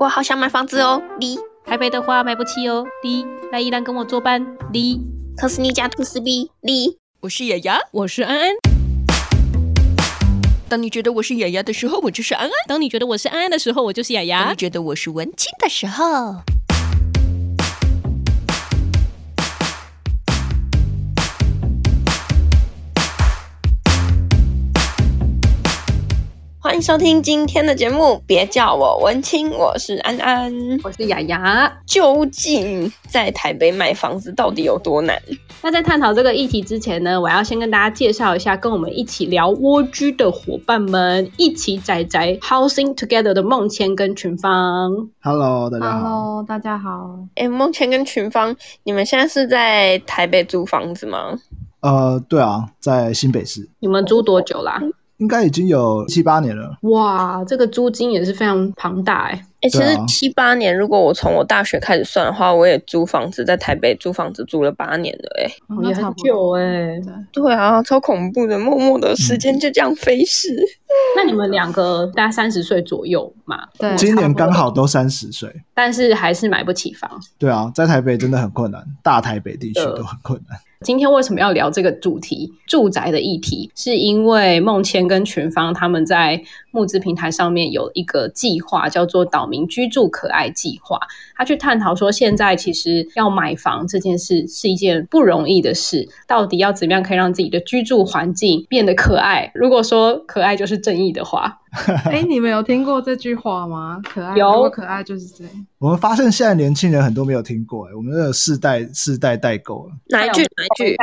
我好想买房子哦，你。台北的话买不起哦，你。来宜兰跟我作伴，离。可是你家土司逼你。我是雅雅，我是安安。当你觉得我是雅雅的时候，我就是安安；当你觉得我是安安的时候，我就是雅雅。当你觉得我是文青的时候。迎收听今天的节目，别叫我文青，我是安安，我是雅雅。究竟在台北买房子到底有多难？那在探讨这个议题之前呢，我要先跟大家介绍一下，跟我们一起聊蜗居的伙伴们，一起宅宅 housing together 的梦谦跟群芳。Hello，大家好。Hello，大家好。哎，梦谦跟群芳，你们现在是在台北租房子吗？呃，对啊，在新北市。你们租多久啦？应该已经有七八年了。哇，这个租金也是非常庞大哎。哎、欸，其实七八年，如果我从我大学开始算的话，我也租房子在台北租房子租了八年了哎，也很久哎。对啊，超恐怖的，默默的时间就这样飞逝。嗯、那你们两个大概三十岁左右嘛？对，今年刚好都三十岁，但是还是买不起房。对啊，在台北真的很困难，大台北地区都很困难。今天为什么要聊这个主题？住宅的议题，是因为梦谦跟群芳他们在募资平台上面有一个计划，叫做“岛民居住可爱计划”。他去探讨说，现在其实要买房这件事是一件不容易的事，到底要怎么样可以让自己的居住环境变得可爱？如果说可爱就是正义的话。哎、欸，你们有听过这句话吗？可爱，有可爱就是这样。我们发现现在年轻人很多没有听过，哎，我们这个世代世代代沟了。哪一句？哪一句？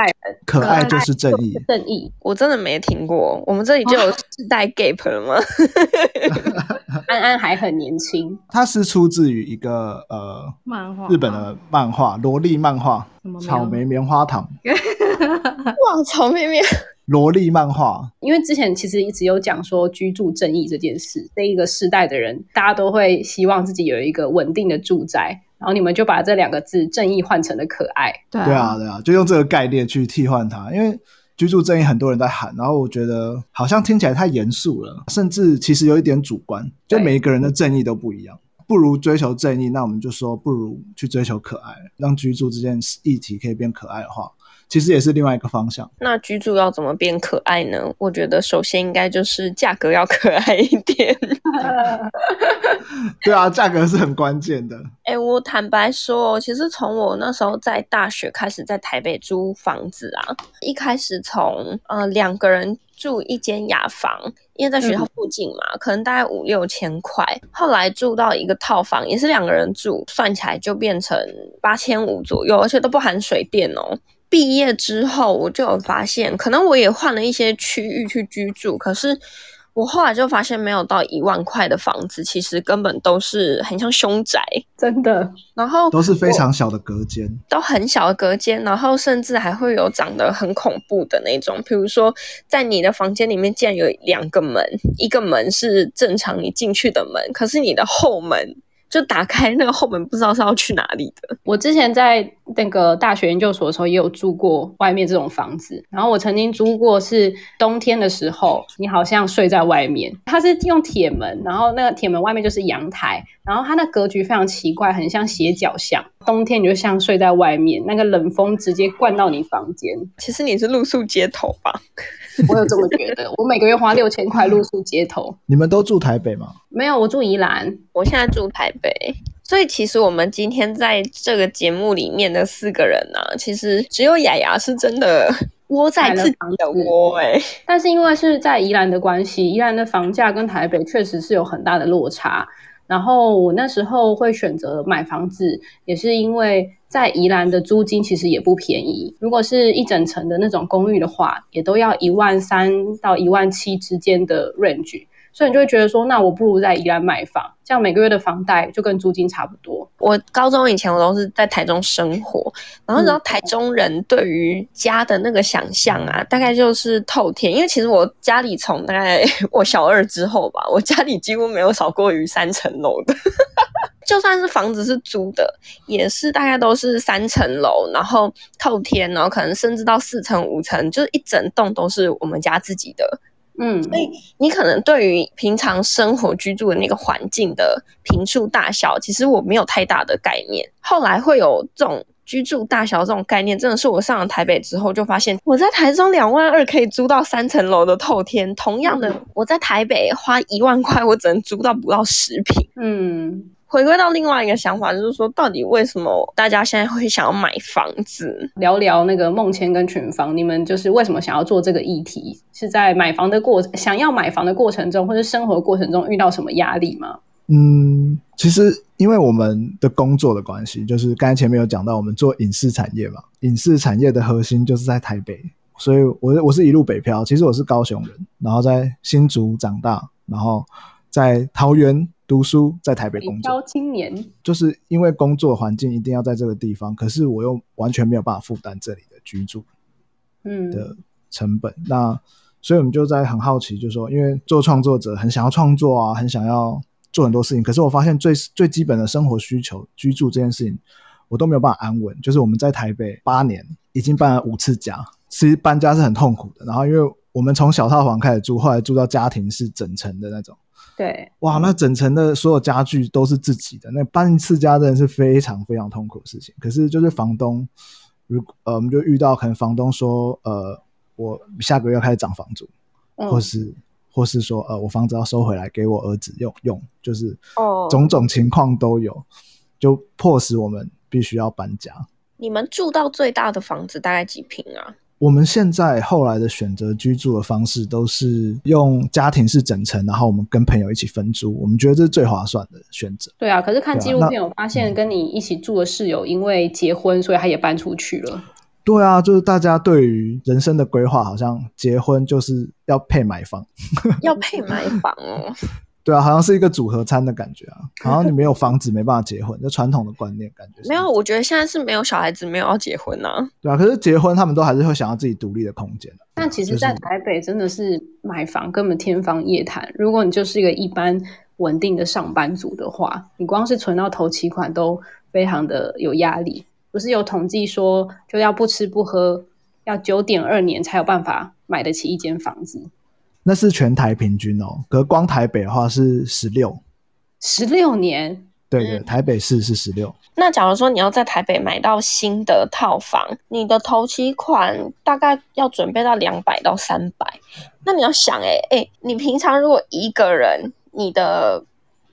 可爱就是正义。正义，我真的没听过。我们这里就有世代 gap 了吗？安安还很年轻。它是出自于一个呃漫画，日本的漫画，萝莉漫画，草莓棉花糖。哇，草莓棉。萝莉漫画，因为之前其实一直有讲说居住正义这件事，这一个世代的人，大家都会希望自己有一个稳定的住宅，然后你们就把这两个字“正义”换成了“可爱”。对啊，对啊，就用这个概念去替换它。因为居住正义很多人在喊，然后我觉得好像听起来太严肃了，甚至其实有一点主观，就每一个人的正义都不一样。不如追求正义，那我们就说不如去追求可爱，让居住这件议题可以变可爱的话。其实也是另外一个方向。那居住要怎么变可爱呢？我觉得首先应该就是价格要可爱一点。对啊，价格是很关键的。哎、欸，我坦白说，其实从我那时候在大学开始在台北租房子啊，一开始从呃两个人住一间雅房，因为在学校附近嘛，嗯、可能大概五六千块。后来住到一个套房，也是两个人住，算起来就变成八千五左右，而且都不含水电哦。毕业之后，我就有发现，可能我也换了一些区域去居住，可是我后来就发现，没有到一万块的房子，其实根本都是很像凶宅，真的。然后都是非常小的隔间，都很小的隔间，然后甚至还会有长得很恐怖的那种，比如说在你的房间里面竟然有两个门，一个门是正常你进去的门，可是你的后门。就打开那个后门，不知道是要去哪里的。我之前在那个大学研究所的时候，也有住过外面这种房子。然后我曾经租过，是冬天的时候，你好像睡在外面。它是用铁门，然后那个铁门外面就是阳台，然后它那格局非常奇怪，很像斜角巷。冬天你就像睡在外面，那个冷风直接灌到你房间。其实你是露宿街头吧？我有这么觉得。我每个月花六千块露宿街头。你们都住台北吗？没有，我住宜兰。我现在住台北。所以其实我们今天在这个节目里面的四个人呢、啊，其实只有雅雅是真的 窝在自己的窝哎。但是因为是在宜兰的关系，宜兰的房价跟台北确实是有很大的落差。然后我那时候会选择买房子，也是因为在宜兰的租金其实也不便宜。如果是一整层的那种公寓的话，也都要一万三到一万七之间的 range。所以你就会觉得说，那我不如在宜兰买房，这样每个月的房贷就跟租金差不多。我高中以前我都是在台中生活，然后你知道台中人对于家的那个想象啊，大概就是透天。因为其实我家里从大概 我小二之后吧，我家里几乎没有少过于三层楼的，就算是房子是租的，也是大概都是三层楼，然后透天，然后可能甚至到四层五层，就是一整栋都是我们家自己的。嗯，所以你可能对于平常生活居住的那个环境的平数大小，其实我没有太大的概念。后来会有这种。居住大小这种概念，真的是我上了台北之后就发现，我在台中两万二可以租到三层楼的透天，同样的，我在台北花一万块，我只能租到不到十平。嗯，回归到另外一个想法，就是说，到底为什么大家现在会想要买房子？聊聊那个梦谦跟群芳，你们就是为什么想要做这个议题？是在买房的过想要买房的过程中，或者生活过程中遇到什么压力吗？嗯，其实因为我们的工作的关系，就是刚才前面有讲到，我们做影视产业嘛，影视产业的核心就是在台北，所以我我是一路北漂，其实我是高雄人，然后在新竹长大，然后在桃园读书，在台北工作。就是因为工作环境一定要在这个地方，可是我又完全没有办法负担这里的居住，嗯的成本。嗯、那所以我们就在很好奇，就是说，因为做创作者很想要创作啊，很想要。做很多事情，可是我发现最最基本的生活需求，居住这件事情，我都没有办法安稳。就是我们在台北八年，已经搬了五次家，其实搬家是很痛苦的。然后因为我们从小套房开始住，后来住到家庭式整层的那种，对，哇，那整层的所有家具都是自己的，那搬一次家真的是非常非常痛苦的事情。可是就是房东，如呃，我们就遇到可能房东说，呃，我下个月要开始涨房租，嗯、或是。或是说，呃，我房子要收回来给我儿子用用，就是种种情况都有，就迫使我们必须要搬家。你们住到最大的房子大概几平啊？我们现在后来的选择居住的方式都是用家庭式整层，然后我们跟朋友一起分租，我们觉得这是最划算的选择。对啊，可是看纪录片，我发现跟你一起住的室友因为结婚，所以他也搬出去了。对啊，就是大家对于人生的规划，好像结婚就是要配买房，要配买房哦。对啊，好像是一个组合餐的感觉啊，好像你没有房子没办法结婚，就传统的观念感觉。没有，我觉得现在是没有小孩子，没有要结婚啊。对啊，可是结婚他们都还是会想要自己独立的空间。但其实，在台北真的是买房根本天方夜谭。如果你就是一个一般稳定的上班族的话，你光是存到头期款都非常的有压力。不是有统计说，就要不吃不喝，要九点二年才有办法买得起一间房子。那是全台平均哦，可光台北的话是十六，十六年。对对，台北市是十六。那假如说你要在台北买到新的套房，你的头期款大概要准备到两百到三百。那你要想，哎哎，你平常如果一个人，你的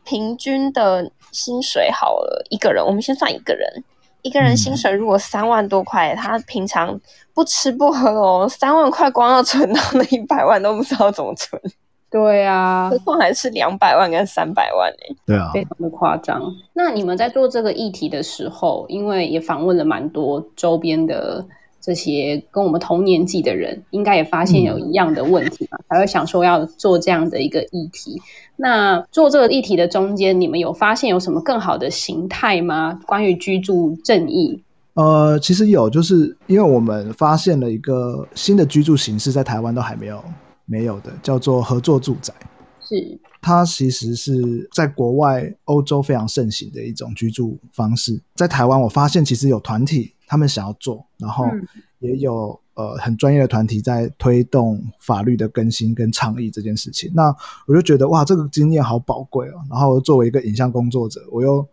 平均的薪水好了，一个人，我们先算一个人。一个人薪水如果三万多块，嗯，他平常不吃不喝哦，三万块光要存到那一百万都不知道怎么存。对啊，何况还是两百万跟三百万呢？对啊，非常的夸张。那你们在做这个议题的时候，因为也访问了蛮多周边的。这些跟我们同年纪的人，应该也发现有一样的问题嘛，嗯、才会想说要做这样的一个议题。那做这个议题的中间，你们有发现有什么更好的形态吗？关于居住正义？呃，其实有，就是因为我们发现了一个新的居住形式，在台湾都还没有没有的，叫做合作住宅。是，它其实是在国外欧洲非常盛行的一种居住方式。在台湾，我发现其实有团体。他们想要做，然后也有、嗯、呃很专业的团体在推动法律的更新跟倡议这件事情。那我就觉得哇，这个经验好宝贵哦。然后作为一个影像工作者，我又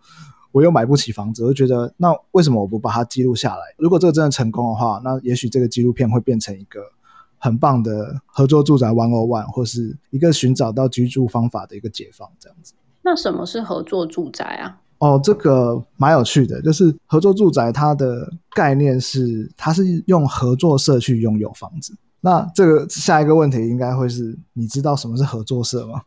我又买不起房子，我就觉得那为什么我不把它记录下来？如果这个真的成功的话，那也许这个纪录片会变成一个很棒的合作住宅 One O One，或是一个寻找到居住方法的一个解放这样子。那什么是合作住宅啊？哦，这个蛮有趣的，就是合作住宅，它的概念是，它是用合作社去拥有房子。那这个下一个问题应该会是，你知道什么是合作社吗？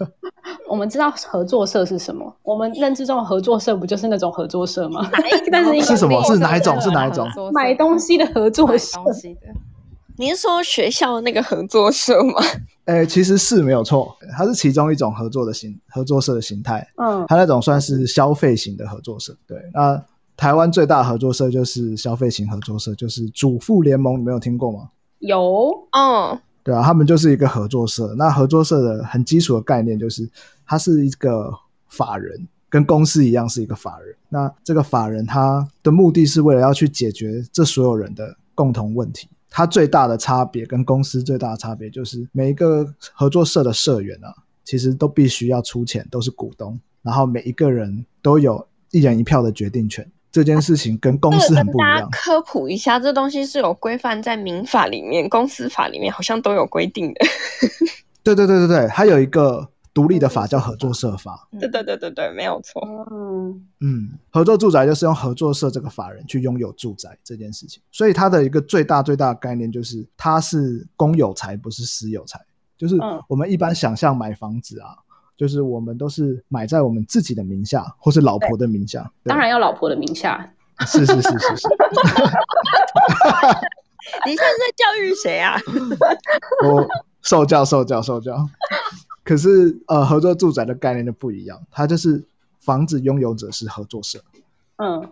我们知道合作社是什么，我们认知中的合作社不就是那种合作社吗？但是是什么？是哪一种？是哪一种？买东西的合作社。你是说学校那个合作社吗？诶、欸，其实是没有错，它是其中一种合作的形合作社的形态。嗯，它那种算是消费型的合作社。对，那台湾最大的合作社就是消费型合作社，就是主妇联盟，你没有听过吗？有，嗯，对啊，他们就是一个合作社。那合作社的很基础的概念就是，它是一个法人，跟公司一样是一个法人。那这个法人他的目的是为了要去解决这所有人的共同问题。它最大的差别跟公司最大的差别就是每一个合作社的社员啊，其实都必须要出钱，都是股东，然后每一个人都有一人一票的决定权。这件事情跟公司很不一样。大家科普一下，这东西是有规范在民法里面、公司法里面，好像都有规定的。对对对对对，它有一个独立的法叫合作社法。对对对对对，没有错。嗯嗯，合作住宅就是用合作社这个法人去拥有住宅这件事情，所以它的一个最大最大的概念就是它是公有财，不是私有财。就是我们一般想象买房子啊。就是我们都是买在我们自己的名下，或是老婆的名下。当然要老婆的名下。是是是是是。你现在在教育谁啊？我受教受教受教。可是呃，合作住宅的概念就不一样，它就是房子拥有者是合作社，嗯，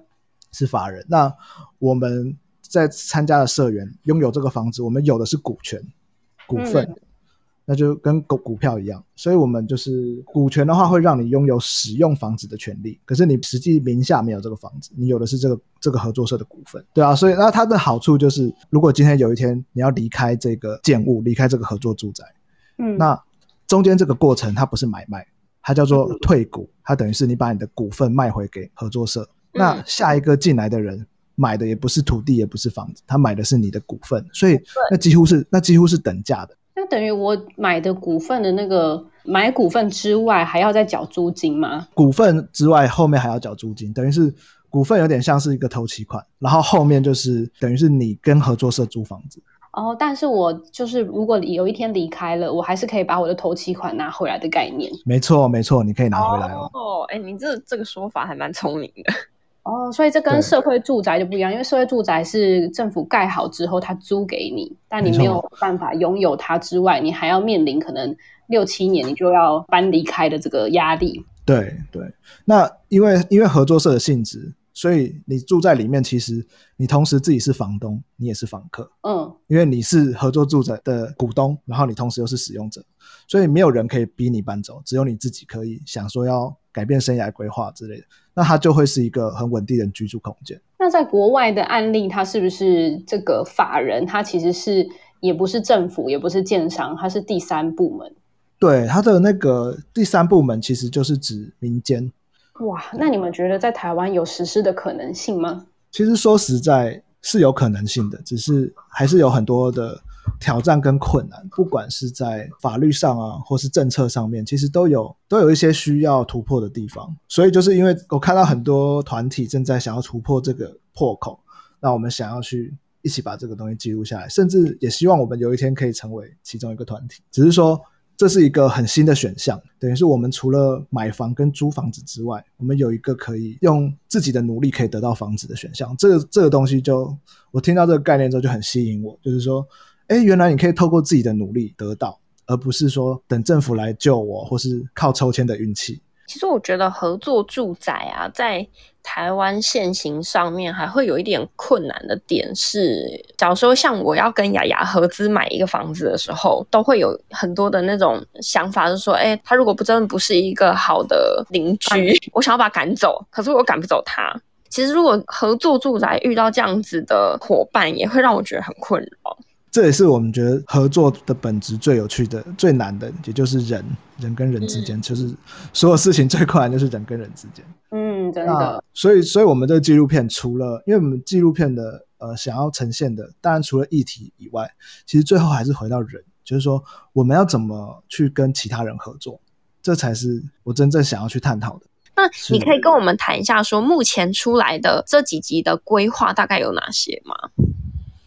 是法人。那我们在参加的社员拥有这个房子，我们有的是股权、股份。嗯那就跟股股票一样，所以我们就是股权的话，会让你拥有使用房子的权利。可是你实际名下没有这个房子，你有的是这个这个合作社的股份，对啊。所以那它的好处就是，如果今天有一天你要离开这个建物，离开这个合作住宅，嗯，那中间这个过程它不是买卖，它叫做退股，它等于是你把你的股份卖回给合作社。那下一个进来的人买的也不是土地，也不是房子，他买的是你的股份，所以那几乎是那几乎是等价的。那等于我买的股份的那个买股份之外，还要再缴租金吗？股份之外，后面还要缴租金，等于是股份有点像是一个头期款，然后后面就是等于是你跟合作社租房子。哦，但是我就是如果有一天离开了，我还是可以把我的头期款拿回来的概念。没错，没错，你可以拿回来哦。哦，哎，你这这个说法还蛮聪明的。哦，所以这跟社会住宅就不一样，因为社会住宅是政府盖好之后，他租给你，但你没有办法拥有它之外，你还要面临可能六七年你就要搬离开的这个压力。对对，那因为因为合作社的性质，所以你住在里面，其实你同时自己是房东，你也是房客。嗯，因为你是合作住宅的股东，然后你同时又是使用者，所以没有人可以逼你搬走，只有你自己可以想说要改变生涯规划之类的。那它就会是一个很稳定的居住空间。那在国外的案例，它是不是这个法人？它其实是也不是政府，也不是建商，它是第三部门。对，它的那个第三部门其实就是指民间。哇，那你们觉得在台湾有实施的可能性吗？其实说实在，是有可能性的，只是还是有很多的。挑战跟困难，不管是在法律上啊，或是政策上面，其实都有都有一些需要突破的地方。所以就是因为我看到很多团体正在想要突破这个破口，那我们想要去一起把这个东西记录下来，甚至也希望我们有一天可以成为其中一个团体。只是说这是一个很新的选项，等于是我们除了买房跟租房子之外，我们有一个可以用自己的努力可以得到房子的选项。这个这个东西就我听到这个概念之后就很吸引我，就是说。哎，原来你可以透过自己的努力得到，而不是说等政府来救我，或是靠抽签的运气。其实我觉得合作住宅啊，在台湾现行上面还会有一点困难的点是，假如说像我要跟雅雅合资买一个房子的时候，都会有很多的那种想法，是说，哎，他如果不真的不是一个好的邻居，嗯、我想要把他赶走，可是我赶不走他。其实如果合作住宅遇到这样子的伙伴，也会让我觉得很困扰。这也是我们觉得合作的本质最有趣的、最难的，也就是人，人跟人之间，嗯、就是所有事情最困难就是人跟人之间。嗯，真的。所以，所以我们这个纪录片除了，因为我们纪录片的呃想要呈现的，当然除了议题以外，其实最后还是回到人，就是说我们要怎么去跟其他人合作，这才是我真正想要去探讨的。那你可以跟我们谈一下，说目前出来的这几集的规划大概有哪些吗？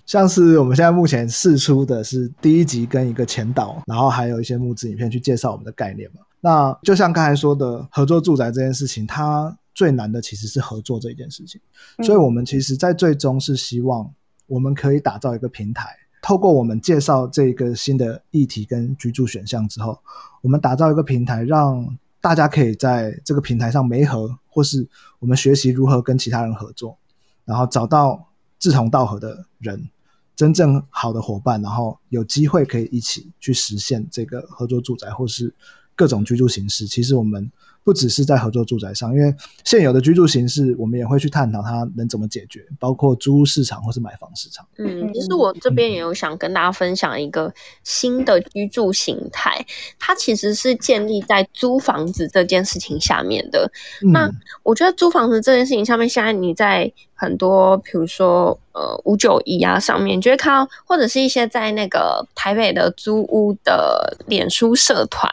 像是我们现在目前试出的是第一集跟一个前导，然后还有一些募资影片去介绍我们的概念嘛。那就像刚才说的，合作住宅这件事情，它最难的其实是合作这一件事情。所以，我们其实在最终是希望我们可以打造一个平台，透过我们介绍这个新的议题跟居住选项之后，我们打造一个平台，让大家可以在这个平台上媒合，或是我们学习如何跟其他人合作，然后找到志同道合的人。真正好的伙伴，然后有机会可以一起去实现这个合作住宅，或是各种居住形式，其实我们。不只是在合作住宅上，因为现有的居住形式，我们也会去探讨它能怎么解决，包括租屋市场或是买房市场。嗯，其实我这边也有想跟大家分享一个新的居住形态，它其实是建立在租房子这件事情下面的。嗯、那我觉得租房子这件事情下面，现在你在很多，比如说呃五九一啊上面，你就会看到，或者是一些在那个台北的租屋的脸书社团。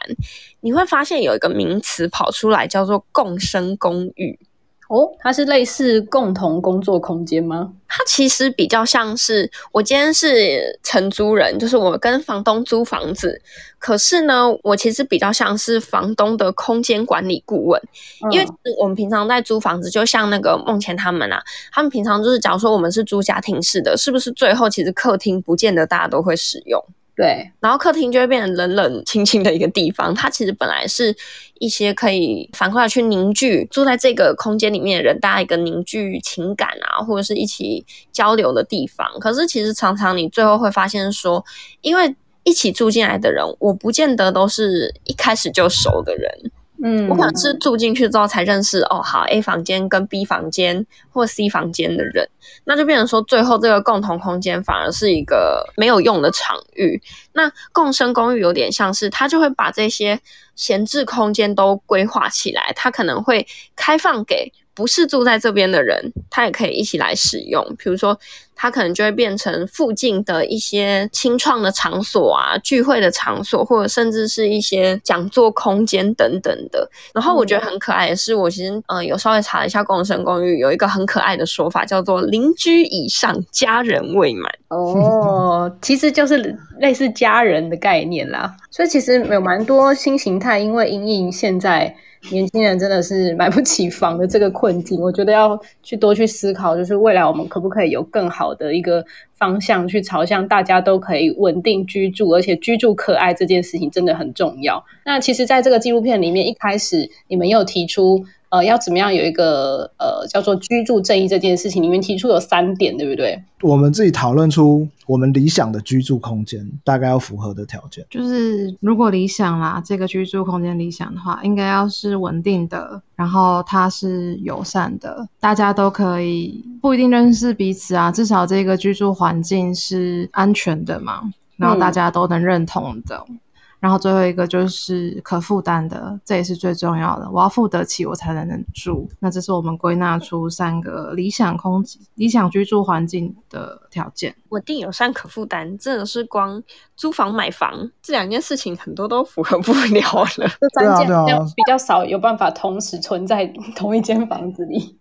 你会发现有一个名词跑出来，叫做共生公寓。哦，它是类似共同工作空间吗？它其实比较像是我今天是承租人，就是我跟房东租房子。可是呢，我其实比较像是房东的空间管理顾问，嗯、因为我们平常在租房子，就像那个梦钱他们啊，他们平常就是假如说我们是租家庭式的，是不是最后其实客厅不见得大家都会使用？对，然后客厅就会变成冷冷清清的一个地方。它其实本来是一些可以反过来去凝聚住在这个空间里面的人，大家一个凝聚情感啊，或者是一起交流的地方。可是其实常常你最后会发现说，因为一起住进来的人，我不见得都是一开始就熟的人。嗯，我可能是住进去之后才认识哦，好，A 房间跟 B 房间或 C 房间的人，那就变成说最后这个共同空间反而是一个没有用的场域。那共生公寓有点像是，它就会把这些闲置空间都规划起来，它可能会开放给。不是住在这边的人，他也可以一起来使用。比如说，他可能就会变成附近的一些清创的场所啊，聚会的场所，或者甚至是一些讲座空间等等的。然后我觉得很可爱的是，我其实呃有稍微查了一下共生公寓，有一个很可爱的说法，叫做“邻居以上，家人未满”。哦，其实就是类似家人的概念啦。所以其实有蛮多新形态，因为因应现在。年轻人真的是买不起房的这个困境，我觉得要去多去思考，就是未来我们可不可以有更好的一个方向去朝向大家都可以稳定居住，而且居住可爱这件事情真的很重要。那其实，在这个纪录片里面，一开始你们又提出。呃，要怎么样有一个呃叫做居住正义这件事情，里面提出有三点，对不对？我们自己讨论出我们理想的居住空间大概要符合的条件，就是如果理想啦，这个居住空间理想的话，应该要是稳定的，然后它是友善的，大家都可以不一定认识彼此啊，至少这个居住环境是安全的嘛，然后大家都能认同的。嗯然后最后一个就是可负担的，这也是最重要的。我要付得起，我才能能住。那这是我们归纳出三个理想空理想居住环境的条件：稳定、友善、可负担。这个是光租房买房这两件事情，很多都符合不了了。这三件比较少有办法同时存在同一间房子里，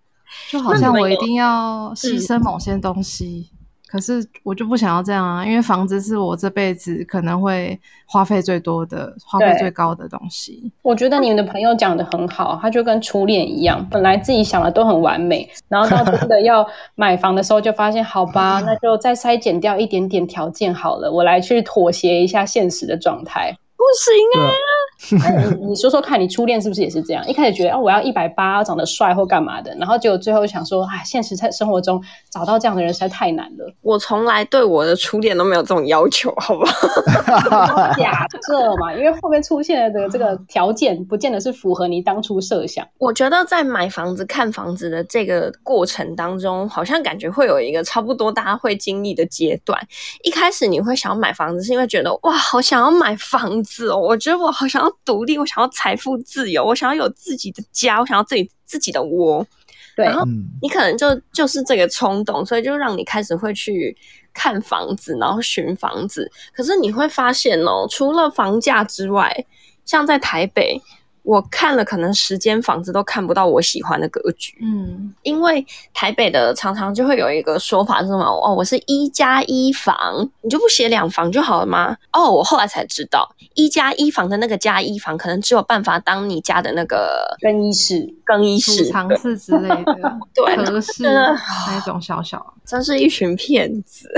就好像我一定要牺牲某些东西。可是我就不想要这样啊，因为房子是我这辈子可能会花费最多的、花费最高的东西。我觉得你们的朋友讲的很好，他就跟初恋一样，本来自己想的都很完美，然后到真的要买房的时候，就发现好吧，那就再筛减掉一点点条件好了，我来去妥协一下现实的状态。不行啊！你你说说看，你初恋是不是也是这样？一开始觉得哦，我要一百八，长得帅或干嘛的，然后结果最后想说，哎，现实在生活中找到这样的人实在太难了。我从来对我的初恋都没有这种要求，好不好？假设嘛，因为后面出现的这个条件，不见得是符合你当初设想。我觉得在买房子、看房子的这个过程当中，好像感觉会有一个差不多大家会经历的阶段。一开始你会想要买房子，是因为觉得哇，好想要买房子哦。我觉得我好想要独立，我想要财富自由，我想要有自己的家，我想要自己自己的窝。对，然后你可能就就是这个冲动，所以就让你开始会去看房子，然后寻房子。可是你会发现哦，除了房价之外，像在台北。我看了可能十间房子都看不到我喜欢的格局，嗯，因为台北的常常就会有一个说法是什么？哦，我是一加一房，你就不写两房就好了吗？哦，我后来才知道，一加一房的那个加一房，可能只有办法当你家的那个更衣室、更衣室、储藏室之类的，对，合适那种小小，真是一群骗子。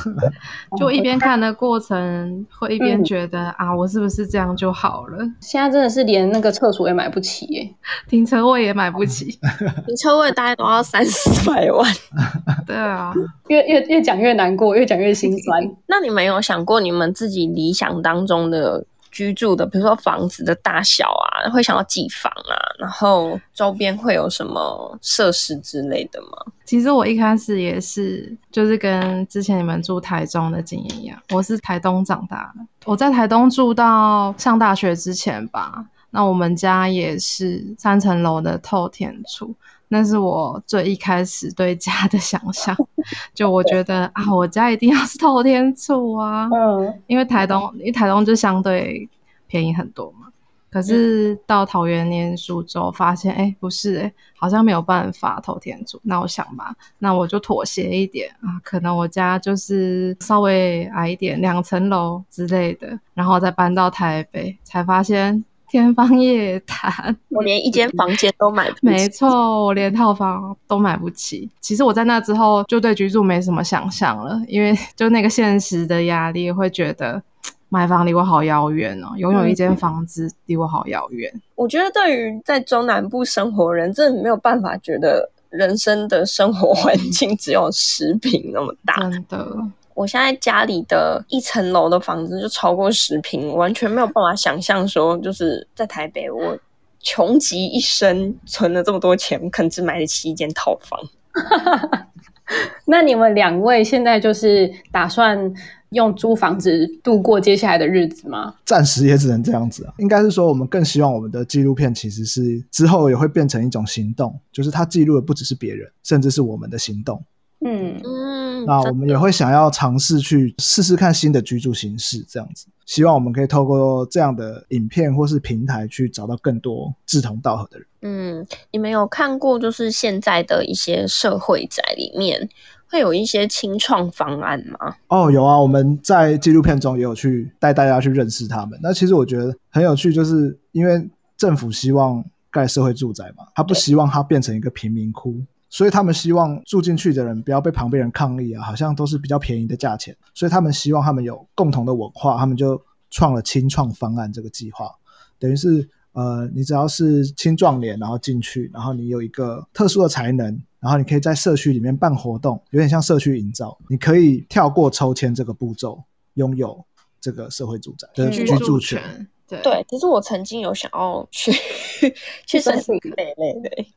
就一边看的过程，会一边觉得、嗯、啊，我是不是这样就好了？现在真的是连。那个厕所也买不起耶，停车位也买不起，停车位大概都要三四百万。对啊，越越讲越难过，越讲越心酸。那你们有想过你们自己理想当中的居住的，比如说房子的大小啊，会想要几房啊，然后周边会有什么设施之类的吗？其实我一开始也是，就是跟之前你们住台中的经验一样，我是台东长大的，我在台东住到上大学之前吧。那我们家也是三层楼的透天厝，那是我最一开始对家的想象。就我觉得啊，我家一定要是透天厝啊，嗯，因为台东，因为台东就相对便宜很多嘛。可是到桃园念书之后，发现哎、欸，不是哎、欸，好像没有办法透天厝。那我想吧，那我就妥协一点啊，可能我家就是稍微矮一点，两层楼之类的，然后再搬到台北，才发现。天方夜谭，我连一间房间都买不起。没错，我连套房都买不起。其实我在那之后就对居住没什么想象了，因为就那个现实的压力，会觉得 买房离我好遥远哦，拥有一间房子离我好遥远。我觉得对于在中南部生活的人，真的没有办法觉得人生的生活环境只有十坪那么大，真的。我现在家里的一层楼的房子就超过十平，完全没有办法想象说，就是在台北，我穷极一生存了这么多钱，可能只买得起一间套房。那你们两位现在就是打算用租房子度过接下来的日子吗？暂时也只能这样子啊。应该是说，我们更希望我们的纪录片其实是之后也会变成一种行动，就是它记录的不只是别人，甚至是我们的行动。嗯嗯，那我们也会想要尝试去试试看新的居住形式，这样子，希望我们可以透过这样的影片或是平台去找到更多志同道合的人。嗯，你们有看过就是现在的一些社会宅里面会有一些清创方案吗？哦，有啊，我们在纪录片中也有去带大家去认识他们。那其实我觉得很有趣，就是因为政府希望盖社会住宅嘛，他不希望它变成一个贫民窟。所以他们希望住进去的人不要被旁边人抗议啊，好像都是比较便宜的价钱。所以他们希望他们有共同的文化，他们就创了青创方案这个计划，等于是呃，你只要是青壮年，然后进去，然后你有一个特殊的才能，然后你可以在社区里面办活动，有点像社区营造，你可以跳过抽签这个步骤，拥有这个社会住宅的居住权。对，对，其实我曾经有想要去 去申请。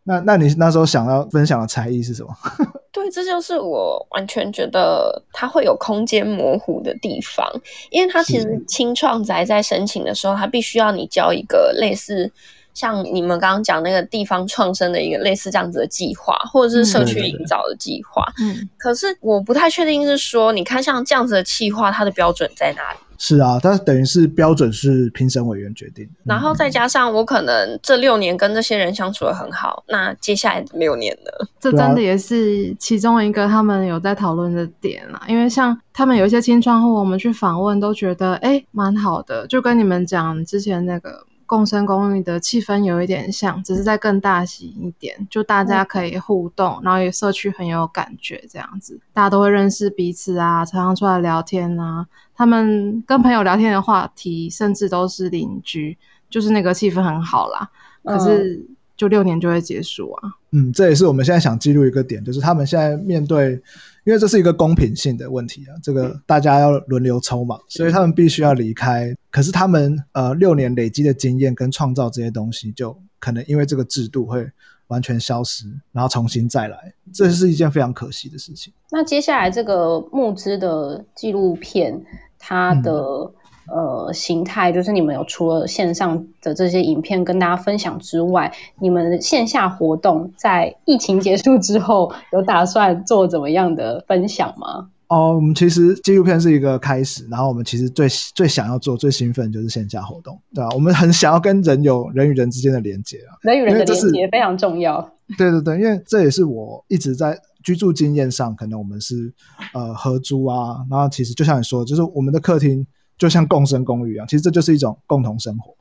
那那你那时候想要分享的才艺是什么？对，这就是我完全觉得它会有空间模糊的地方，因为它其实青创宅在申请的时候，它必须要你交一个类似像你们刚刚讲那个地方创生的一个类似这样子的计划，或者是社区营造的计划。嗯，可是我不太确定是说，你看像这样子的计划，它的标准在哪里？是啊，但是等于是标准是评审委员决定，然后再加上我可能这六年跟这些人相处的很好，那接下来六年呢？这真的也是其中一个他们有在讨论的点啦。因为像他们有一些青创户，我们去访问都觉得哎蛮好的，就跟你们讲之前那个。共生公寓的气氛有一点像，只是在更大型一点，就大家可以互动，嗯、然后也社区很有感觉，这样子，大家都会认识彼此啊，常常出来聊天啊。他们跟朋友聊天的话题，甚至都是邻居，就是那个气氛很好啦。可是就六年就会结束啊。嗯，这也是我们现在想记录一个点，就是他们现在面对。因为这是一个公平性的问题啊，这个大家要轮流抽嘛，所以他们必须要离开。可是他们呃六年累积的经验跟创造这些东西，就可能因为这个制度会完全消失，然后重新再来，这是一件非常可惜的事情。那接下来这个募资的纪录片，它的、嗯。呃，形态就是你们有除了线上的这些影片跟大家分享之外，你们线下活动在疫情结束之后有打算做怎么样的分享吗？哦，我们其实纪录片是一个开始，然后我们其实最最想要做、最兴奋就是线下活动，对啊，我们很想要跟人有人与人之间的连接啊，人与人的连接非常重要。对对对，因为这也是我一直在居住经验上，可能我们是呃合租啊，然后其实就像你说，就是我们的客厅。就像共生公寓一样，其实这就是一种共同生活。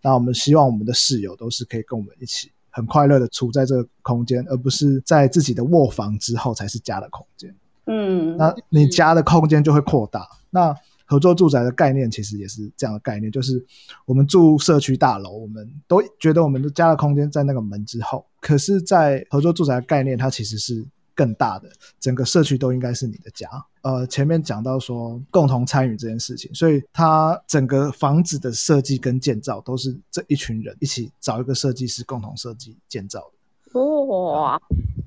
那我们希望我们的室友都是可以跟我们一起很快乐的处在这个空间，而不是在自己的卧房之后才是家的空间。嗯，那你家的空间就会扩大。那合作住宅的概念其实也是这样的概念，就是我们住社区大楼，我们都觉得我们的家的空间在那个门之后，可是，在合作住宅的概念，它其实是更大的，整个社区都应该是你的家。呃，前面讲到说共同参与这件事情，所以它整个房子的设计跟建造都是这一群人一起找一个设计师共同设计建造的。哇，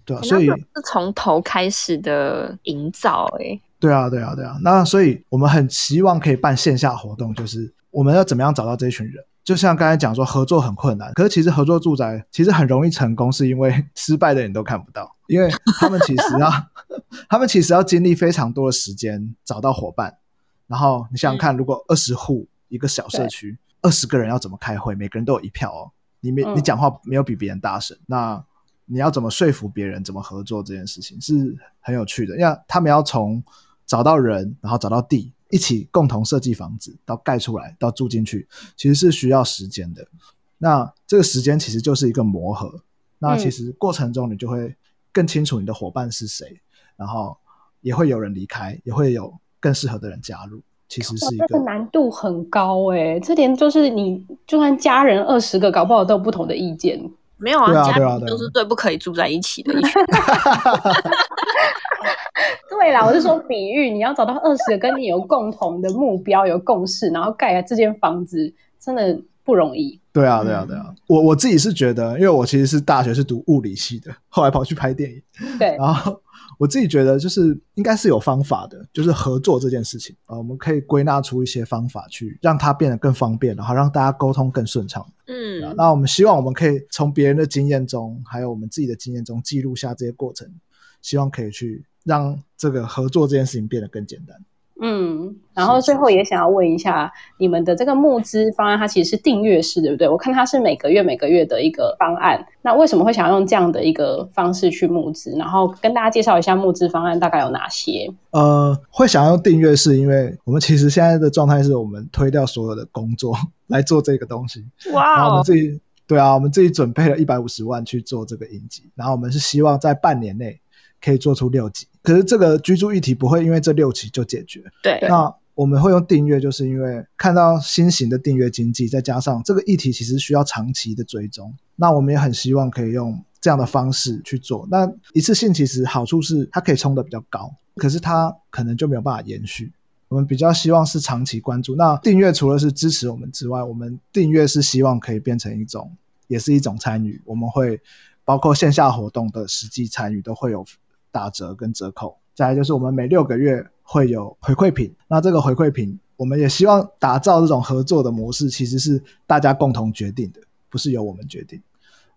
对啊，所以是从头开始的营造，哎，对啊，对啊，对啊。那所以我们很希望可以办线下活动，就是我们要怎么样找到这一群人？就像刚才讲说合作很困难，可是其实合作住宅其实很容易成功，是因为 失败的人都看不到，因为他们其实要。他们其实要经历非常多的时间找到伙伴，然后你想想看，如果二十户一个小社区，二十个人要怎么开会？每个人都有一票哦，你没你讲话没有比别人大声，那你要怎么说服别人？怎么合作这件事情是很有趣的，因为他们要从找到人，然后找到地，一起共同设计房子，到盖出来，到住进去，其实是需要时间的。那这个时间其实就是一个磨合，那其实过程中你就会更清楚你的伙伴是谁。然后也会有人离开，也会有更适合的人加入。其实是一个，这个难度很高哎，这点就是你就算家人二十个，搞不好都有不同的意见。没有啊，啊家庭都是最不可以住在一起的一群。对啦，我是说比喻，你要找到二十个跟你有共同的目标、有共识，然后盖了这间房子，真的不容易。对啊，对啊，对啊，我我自己是觉得，因为我其实是大学是读物理系的，后来跑去拍电影，对，然后。我自己觉得，就是应该是有方法的，就是合作这件事情啊，我们可以归纳出一些方法去让它变得更方便，然后让大家沟通更顺畅。嗯，那我们希望我们可以从别人的经验中，还有我们自己的经验中记录下这些过程，希望可以去让这个合作这件事情变得更简单。嗯，然后最后也想要问一下，你们的这个募资方案，它其实是订阅式，对不对？我看它是每个月每个月的一个方案，那为什么会想要用这样的一个方式去募资？然后跟大家介绍一下募资方案大概有哪些？呃，会想要用订阅式，因为我们其实现在的状态是我们推掉所有的工作来做这个东西。哇、哦，然后我们自己对啊，我们自己准备了一百五十万去做这个影集，然后我们是希望在半年内可以做出六集。可是这个居住议题不会因为这六期就解决。对，那我们会用订阅，就是因为看到新型的订阅经济，再加上这个议题其实需要长期的追踪。那我们也很希望可以用这样的方式去做。那一次性其实好处是它可以冲得比较高，可是它可能就没有办法延续。我们比较希望是长期关注。那订阅除了是支持我们之外，我们订阅是希望可以变成一种，也是一种参与。我们会包括线下活动的实际参与都会有。打折跟折扣，再来就是我们每六个月会有回馈品。那这个回馈品，我们也希望打造这种合作的模式，其实是大家共同决定的，不是由我们决定。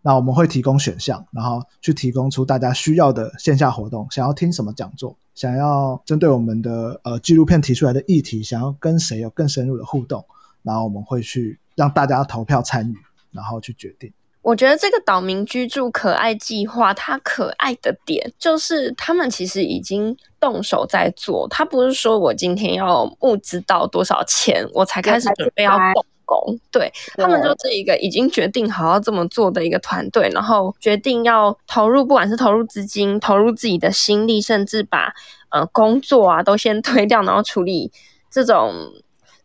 那我们会提供选项，然后去提供出大家需要的线下活动，想要听什么讲座，想要针对我们的呃纪录片提出来的议题，想要跟谁有更深入的互动，然后我们会去让大家投票参与，然后去决定。我觉得这个岛民居住可爱计划，它可爱的点就是他们其实已经动手在做。他不是说我今天要募资到多少钱，我才开始准备要动工。对，他们就是一个已经决定好要这么做的一个团队，然后决定要投入，不管是投入资金、投入自己的心力，甚至把呃工作啊都先推掉，然后处理这种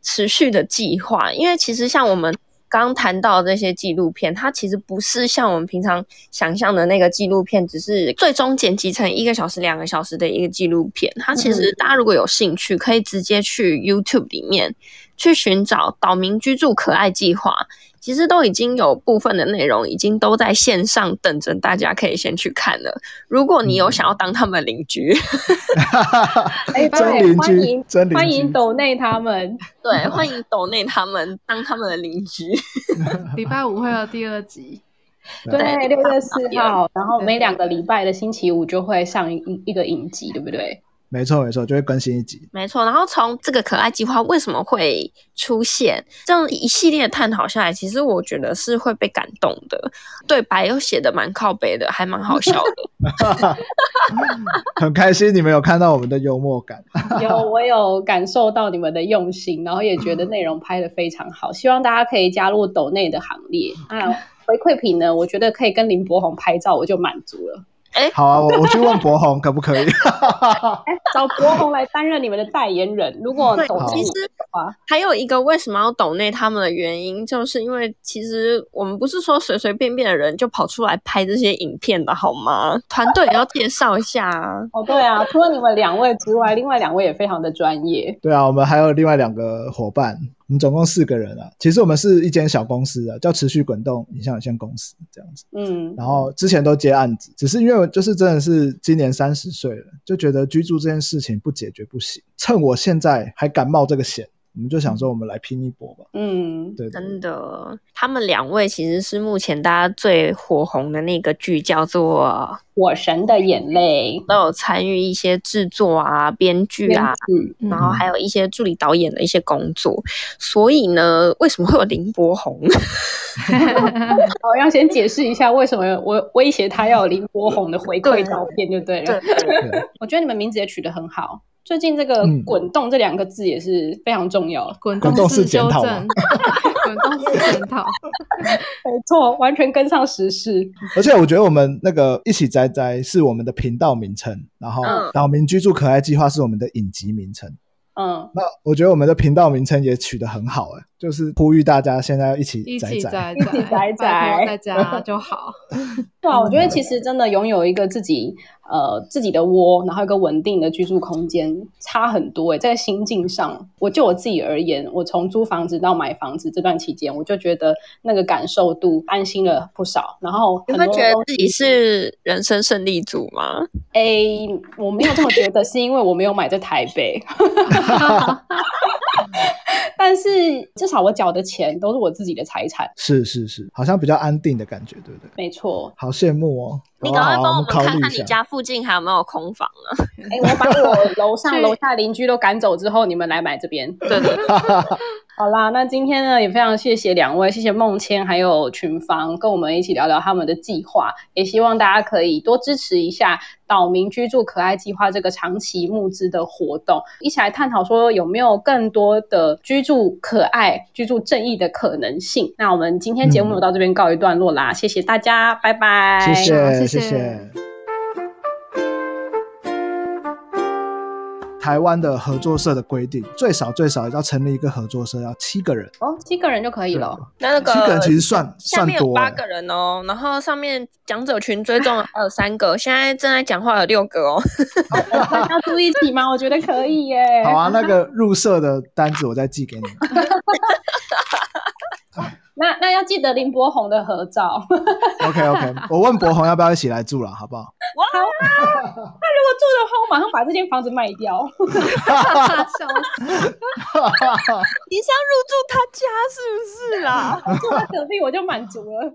持续的计划。因为其实像我们。刚谈到的这些纪录片，它其实不是像我们平常想象的那个纪录片，只是最终剪辑成一个小时、两个小时的一个纪录片。它其实大家如果有兴趣，可以直接去 YouTube 里面去寻找“岛民居住可爱计划”。其实都已经有部分的内容已经都在线上等着大家可以先去看了。如果你有想要当他们邻居，哎，真邻居，真邻居，欢迎抖内他们，对，欢迎抖内他们当他们的邻居。礼拜五会有第二集，对，六月四号，然后每两个礼拜的星期五就会上一一个影集，对不对？没错，没错，就会更新一集。没错，然后从这个可爱计划为什么会出现这样一系列探讨下来，其实我觉得是会被感动的。对白又写的蛮靠北的，还蛮好笑的。很开心你们有看到我们的幽默感。有，我有感受到你们的用心，然后也觉得内容拍的非常好。希望大家可以加入抖内的行列。那回馈品呢？我觉得可以跟林柏宏拍照，我就满足了。哎，好啊，我我去问博宏可不可以？哎，找博宏来担任你们的代言人。如果对，懂其实还有一个为什么要抖内他们的原因，就是因为其实我们不是说随随便便的人就跑出来拍这些影片的好吗？团队也要介绍一下啊。哦，对啊，除了你们两位之外，另外两位也非常的专业。对啊，我们还有另外两个伙伴。我们总共四个人啊，其实我们是一间小公司啊，叫持续滚动影像有限公司这样子。嗯，然后之前都接案子，只是因为我就是真的是今年三十岁了，就觉得居住这件事情不解决不行。趁我现在还敢冒这个险，我们就想说我们来拼一波吧。嗯，对，对，真的，他们两位其实是目前大家最火红的那个剧，叫做。火神的眼泪都有参与一些制作啊、编剧啊，嗯、然后还有一些助理导演的一些工作。所以呢，为什么会有林柏宏？我要先解释一下为什么我威胁他要有林柏宏的回馈照片，就对了。对，对，对，我觉得你们名字也取得很好。最近这个“滚动”这两个字也是非常重要。滚动式纠正，滚动式检讨，没错，完全跟上时事。而且我觉得我们那个一起宅宅是我们的频道名称，然后岛民居住可爱计划是我们的影集名称。嗯，那我觉得我们的频道名称也取得很好，哎，就是呼吁大家现在要一起宅宅，一起宅一起宅宅，在家就好。对啊，我觉得其实真的拥有一个自己呃自己的窝，然后一个稳定的居住空间，差很多哎。在心境上，我就我自己而言，我从租房子到买房子这段期间，我就觉得那个感受度安心了不少。然后你会觉得自己是人生胜利组吗？哎，我没有这么觉得，是因为我没有买在台北。但是至少我缴的钱都是我自己的财产，是是是，好像比较安定的感觉，对不对？没错，好羡慕哦！你赶快帮我们看看你家附近还有没有空房啊？哎，我把我楼上楼下邻居都赶走之后，你们来买这边。对对。好啦，那今天呢也非常谢谢两位，谢谢孟谦还有群芳跟我们一起聊聊他们的计划，也希望大家可以多支持一下岛民居住可爱计划这个长期募资的活动，一起来探讨说有没有更多的居住可爱、居住正义的可能性。那我们今天节目到这边告一段落啦，嗯、谢谢大家，拜拜，谢谢谢谢。台湾的合作社的规定，最少最少要成立一个合作社，要七个人哦，七个人就可以了。那那个七个人其实算下面有八个人哦，然后上面讲者群追踪还有三个，现在正在讲话有六个哦。要住一起吗？我觉得可以耶。好啊，那个入社的单子我再寄给你。那那要记得林柏宏的合照。OK OK，我问柏宏要不要一起来住了，好不好？哇，那如果住的话，我马上把这间房子卖掉。笑死！你想入住他家是不是啦？住在隔壁我就满足了。